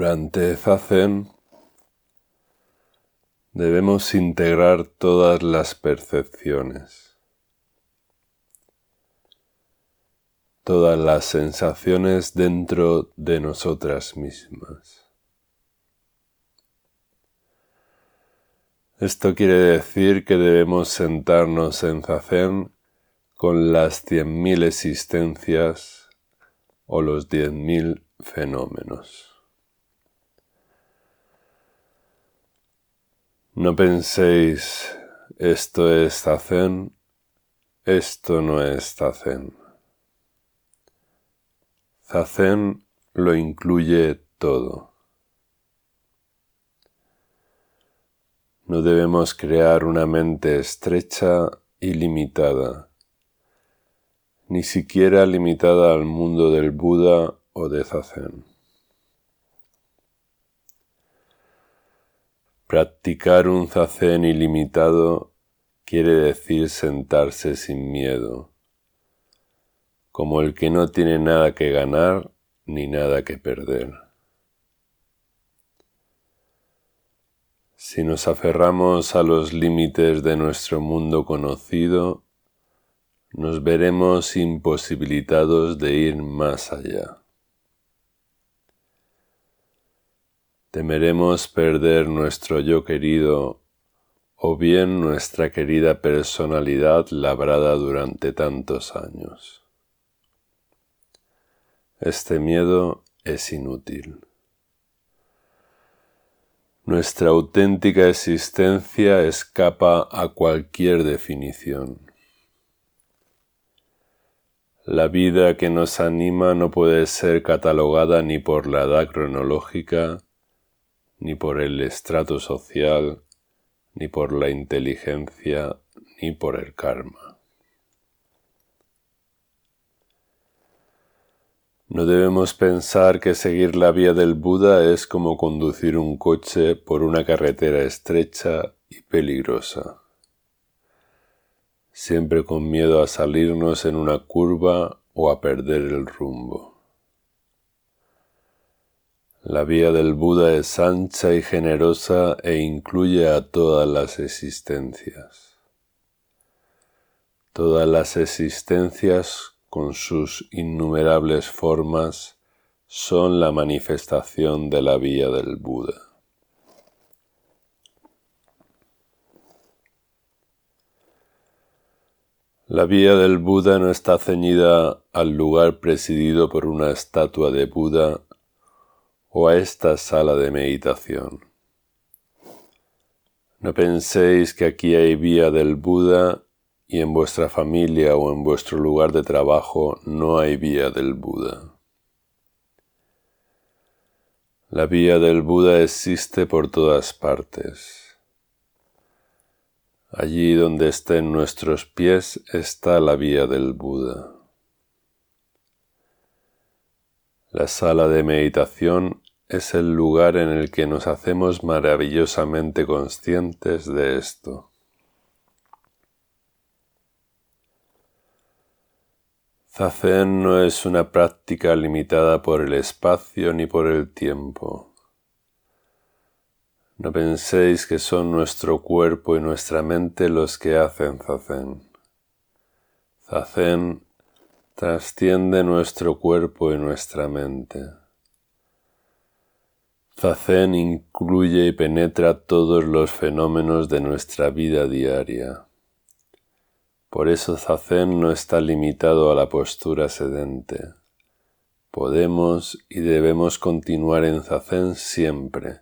Durante Zazen debemos integrar todas las percepciones, todas las sensaciones dentro de nosotras mismas. Esto quiere decir que debemos sentarnos en Zazen con las cien mil existencias o los diez mil fenómenos. No penséis, esto es Zazen, esto no es Zazen. Zazen lo incluye todo. No debemos crear una mente estrecha y limitada, ni siquiera limitada al mundo del Buda o de Zazen. Practicar un zazen ilimitado quiere decir sentarse sin miedo, como el que no tiene nada que ganar ni nada que perder. Si nos aferramos a los límites de nuestro mundo conocido, nos veremos imposibilitados de ir más allá. Temeremos perder nuestro yo querido o bien nuestra querida personalidad labrada durante tantos años. Este miedo es inútil. Nuestra auténtica existencia escapa a cualquier definición. La vida que nos anima no puede ser catalogada ni por la edad cronológica, ni por el estrato social, ni por la inteligencia, ni por el karma. No debemos pensar que seguir la vía del Buda es como conducir un coche por una carretera estrecha y peligrosa, siempre con miedo a salirnos en una curva o a perder el rumbo. La vía del Buda es ancha y generosa e incluye a todas las existencias. Todas las existencias con sus innumerables formas son la manifestación de la vía del Buda. La vía del Buda no está ceñida al lugar presidido por una estatua de Buda o a esta sala de meditación. No penséis que aquí hay vía del Buda y en vuestra familia o en vuestro lugar de trabajo no hay vía del Buda. La vía del Buda existe por todas partes. Allí donde estén nuestros pies está la vía del Buda. La sala de meditación es el lugar en el que nos hacemos maravillosamente conscientes de esto. Zazen no es una práctica limitada por el espacio ni por el tiempo. No penséis que son nuestro cuerpo y nuestra mente los que hacen Zazen. Zazen trasciende nuestro cuerpo y nuestra mente. Zazen incluye y penetra todos los fenómenos de nuestra vida diaria. Por eso Zazen no está limitado a la postura sedente. Podemos y debemos continuar en Zazen siempre,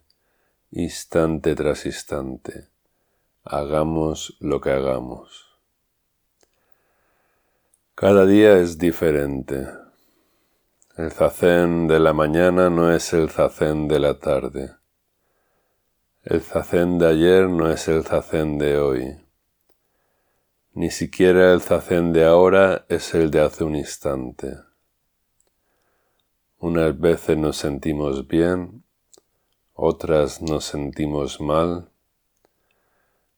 instante tras instante. Hagamos lo que hagamos. Cada día es diferente. El zazen de la mañana no es el zazen de la tarde. El zazen de ayer no es el zazen de hoy. Ni siquiera el zazen de ahora es el de hace un instante. Unas veces nos sentimos bien, otras nos sentimos mal.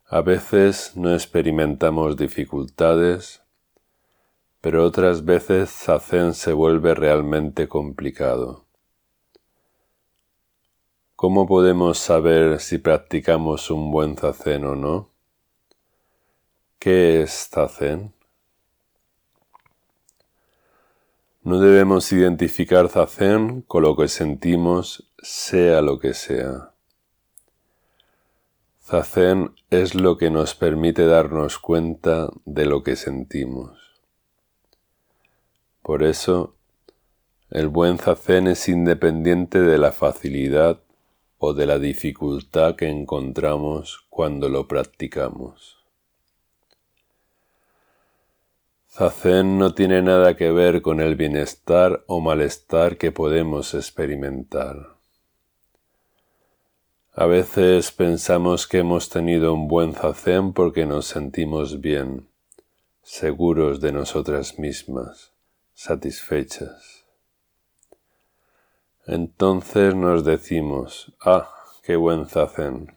A veces no experimentamos dificultades, pero otras veces Zazen se vuelve realmente complicado. ¿Cómo podemos saber si practicamos un buen zazen o no? ¿Qué es zazen? No debemos identificar zazen con lo que sentimos, sea lo que sea. Zazen es lo que nos permite darnos cuenta de lo que sentimos. Por eso, el buen zazen es independiente de la facilidad o de la dificultad que encontramos cuando lo practicamos. Zazen no tiene nada que ver con el bienestar o malestar que podemos experimentar. A veces pensamos que hemos tenido un buen zazen porque nos sentimos bien, seguros de nosotras mismas, satisfechas. Entonces nos decimos, ah, qué buen zazen.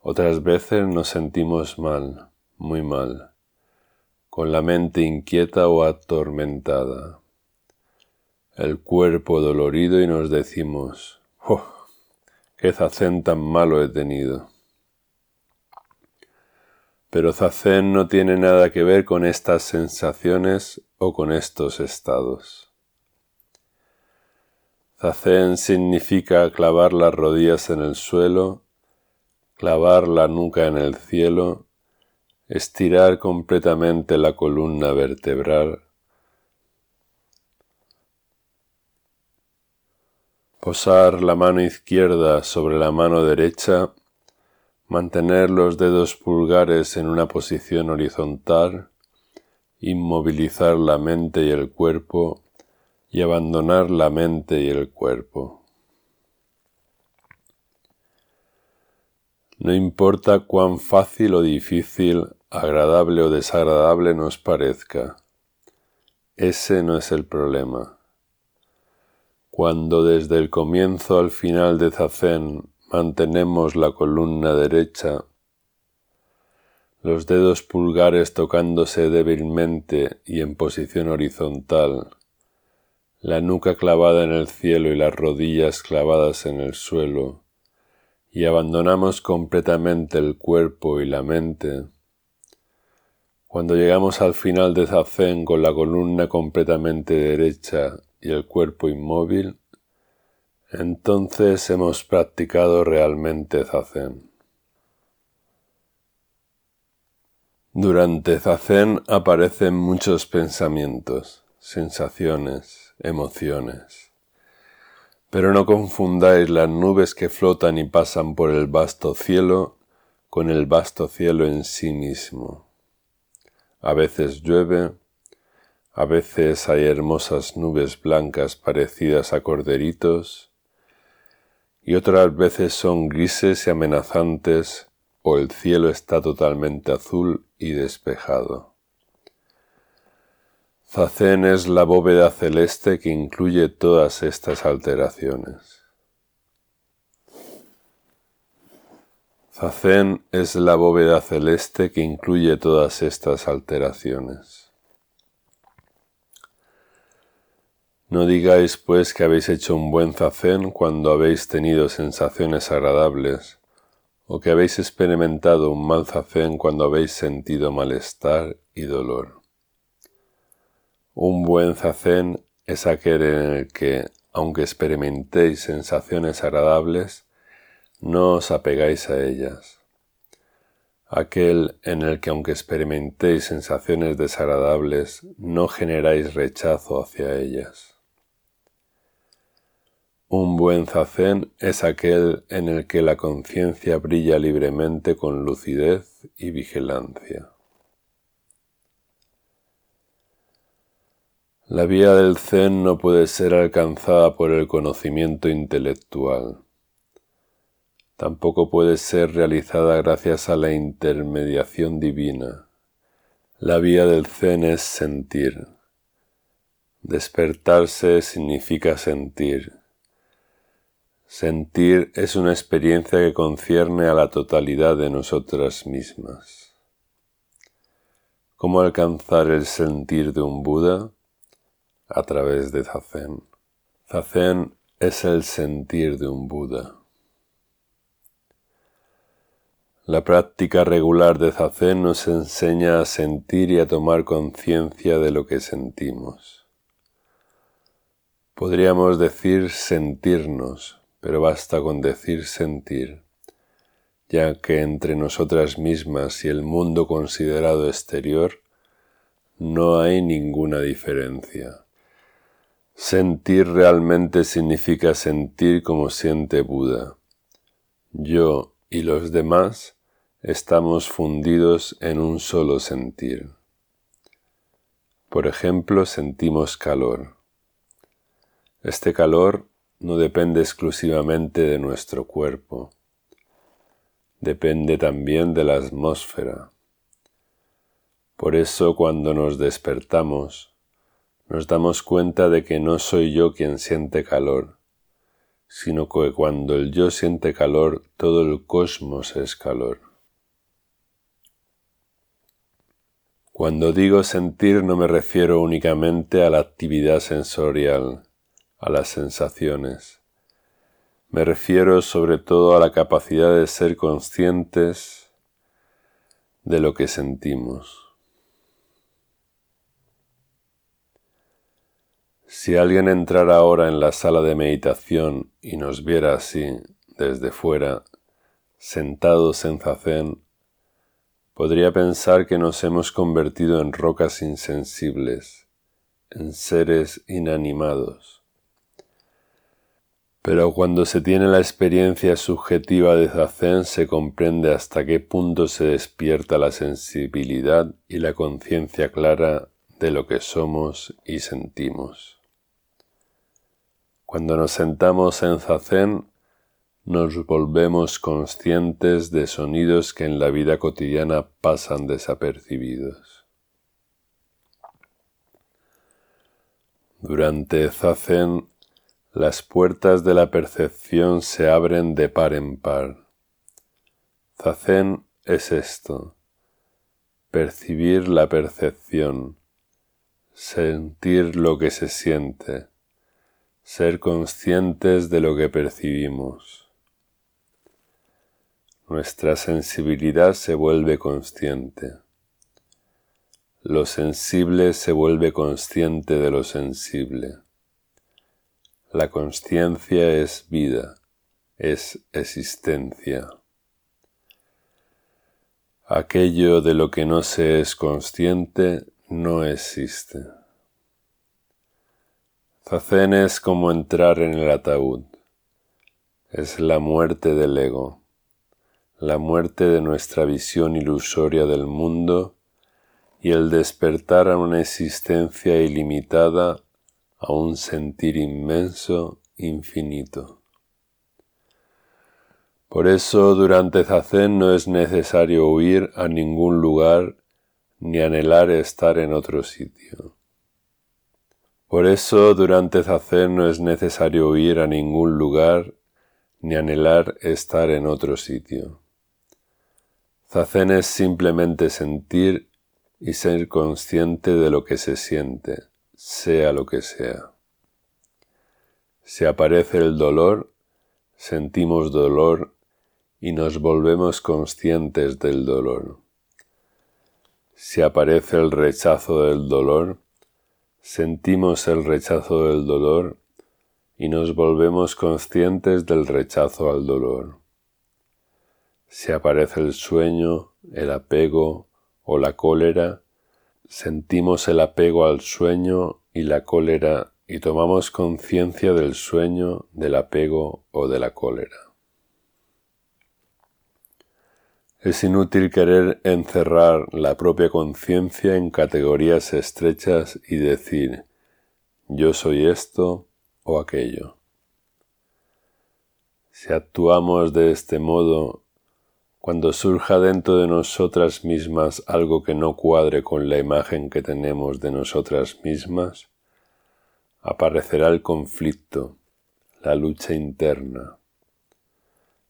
Otras veces nos sentimos mal, muy mal, con la mente inquieta o atormentada, el cuerpo dolorido y nos decimos, oh, qué zazen tan malo he tenido. Pero zazen no tiene nada que ver con estas sensaciones o con estos estados. Zazen significa clavar las rodillas en el suelo, clavar la nuca en el cielo, estirar completamente la columna vertebral, posar la mano izquierda sobre la mano derecha, mantener los dedos pulgares en una posición horizontal, inmovilizar la mente y el cuerpo y abandonar la mente y el cuerpo. No importa cuán fácil o difícil, agradable o desagradable nos parezca, ese no es el problema. Cuando desde el comienzo al final de Zazen mantenemos la columna derecha, los dedos pulgares tocándose débilmente y en posición horizontal, la nuca clavada en el cielo y las rodillas clavadas en el suelo, y abandonamos completamente el cuerpo y la mente, cuando llegamos al final de Zazen con la columna completamente derecha y el cuerpo inmóvil, entonces hemos practicado realmente Zazen. Durante Zazen aparecen muchos pensamientos, sensaciones, emociones. Pero no confundáis las nubes que flotan y pasan por el vasto cielo con el vasto cielo en sí mismo. A veces llueve, a veces hay hermosas nubes blancas parecidas a corderitos, y otras veces son grises y amenazantes, o el cielo está totalmente azul y despejado. Zazen es la bóveda celeste que incluye todas estas alteraciones. Zazen es la bóveda celeste que incluye todas estas alteraciones. No digáis pues que habéis hecho un buen zazen cuando habéis tenido sensaciones agradables, o que habéis experimentado un mal zazen cuando habéis sentido malestar y dolor. Un buen zazen es aquel en el que, aunque experimentéis sensaciones agradables, no os apegáis a ellas. Aquel en el que, aunque experimentéis sensaciones desagradables, no generáis rechazo hacia ellas. Un buen zazen es aquel en el que la conciencia brilla libremente con lucidez y vigilancia. La vía del Zen no puede ser alcanzada por el conocimiento intelectual. Tampoco puede ser realizada gracias a la intermediación divina. La vía del Zen es sentir. Despertarse significa sentir. Sentir es una experiencia que concierne a la totalidad de nosotras mismas. ¿Cómo alcanzar el sentir de un Buda? a través de Zazen. Zazen es el sentir de un Buda. La práctica regular de Zazen nos enseña a sentir y a tomar conciencia de lo que sentimos. Podríamos decir sentirnos, pero basta con decir sentir, ya que entre nosotras mismas y el mundo considerado exterior no hay ninguna diferencia. Sentir realmente significa sentir como siente Buda. Yo y los demás estamos fundidos en un solo sentir. Por ejemplo, sentimos calor. Este calor no depende exclusivamente de nuestro cuerpo, depende también de la atmósfera. Por eso cuando nos despertamos, nos damos cuenta de que no soy yo quien siente calor, sino que cuando el yo siente calor, todo el cosmos es calor. Cuando digo sentir no me refiero únicamente a la actividad sensorial, a las sensaciones. Me refiero sobre todo a la capacidad de ser conscientes de lo que sentimos. Si alguien entrara ahora en la sala de meditación y nos viera así, desde fuera, sentados en zazen, podría pensar que nos hemos convertido en rocas insensibles, en seres inanimados. Pero cuando se tiene la experiencia subjetiva de zazen se comprende hasta qué punto se despierta la sensibilidad y la conciencia clara de lo que somos y sentimos. Cuando nos sentamos en zazen, nos volvemos conscientes de sonidos que en la vida cotidiana pasan desapercibidos. Durante zazen, las puertas de la percepción se abren de par en par. Zazen es esto, percibir la percepción, sentir lo que se siente ser conscientes de lo que percibimos. Nuestra sensibilidad se vuelve consciente. Lo sensible se vuelve consciente de lo sensible. La conciencia es vida, es existencia. Aquello de lo que no se es consciente no existe. Zazen es como entrar en el ataúd. Es la muerte del ego, la muerte de nuestra visión ilusoria del mundo y el despertar a una existencia ilimitada, a un sentir inmenso, infinito. Por eso durante Zazen no es necesario huir a ningún lugar ni anhelar estar en otro sitio. Por eso durante Zazen no es necesario ir a ningún lugar ni anhelar estar en otro sitio. Zazen es simplemente sentir y ser consciente de lo que se siente, sea lo que sea. Si aparece el dolor, sentimos dolor y nos volvemos conscientes del dolor. Si aparece el rechazo del dolor, sentimos el rechazo del dolor y nos volvemos conscientes del rechazo al dolor. Si aparece el sueño, el apego o la cólera, sentimos el apego al sueño y la cólera y tomamos conciencia del sueño, del apego o de la cólera. Es inútil querer encerrar la propia conciencia en categorías estrechas y decir yo soy esto o aquello. Si actuamos de este modo, cuando surja dentro de nosotras mismas algo que no cuadre con la imagen que tenemos de nosotras mismas, aparecerá el conflicto, la lucha interna.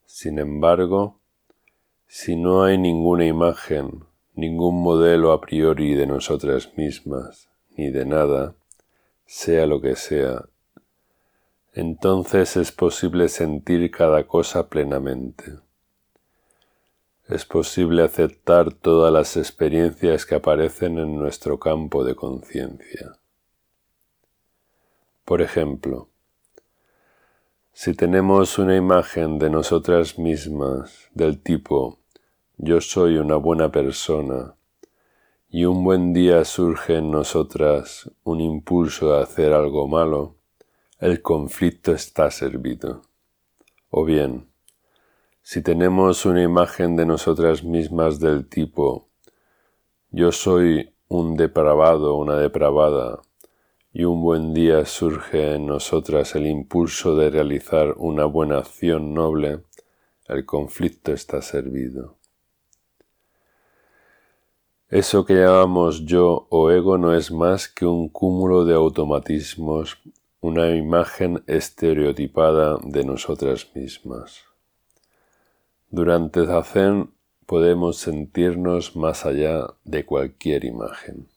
Sin embargo, si no hay ninguna imagen, ningún modelo a priori de nosotras mismas, ni de nada, sea lo que sea, entonces es posible sentir cada cosa plenamente. Es posible aceptar todas las experiencias que aparecen en nuestro campo de conciencia. Por ejemplo, si tenemos una imagen de nosotras mismas del tipo yo soy una buena persona y un buen día surge en nosotras un impulso de hacer algo malo, el conflicto está servido. O bien, si tenemos una imagen de nosotras mismas del tipo yo soy un depravado, una depravada, y un buen día surge en nosotras el impulso de realizar una buena acción noble, el conflicto está servido. Eso que llamamos yo o ego no es más que un cúmulo de automatismos, una imagen estereotipada de nosotras mismas. Durante Zazen podemos sentirnos más allá de cualquier imagen.